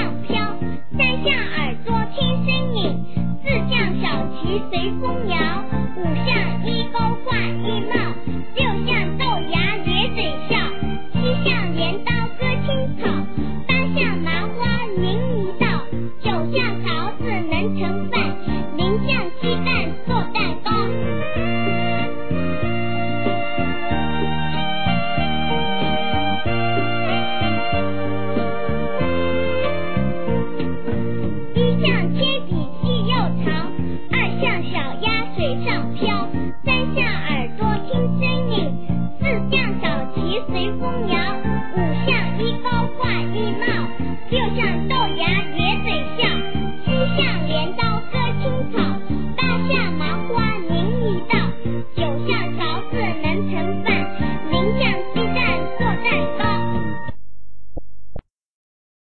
上飘，三像耳朵听声音，四像小旗随风摇，五像衣钩挂衣帽，六像豆芽咧嘴笑，七像镰刀割青草，八像麻花拧一道，九像勺子能盛饭，零像鸡蛋做。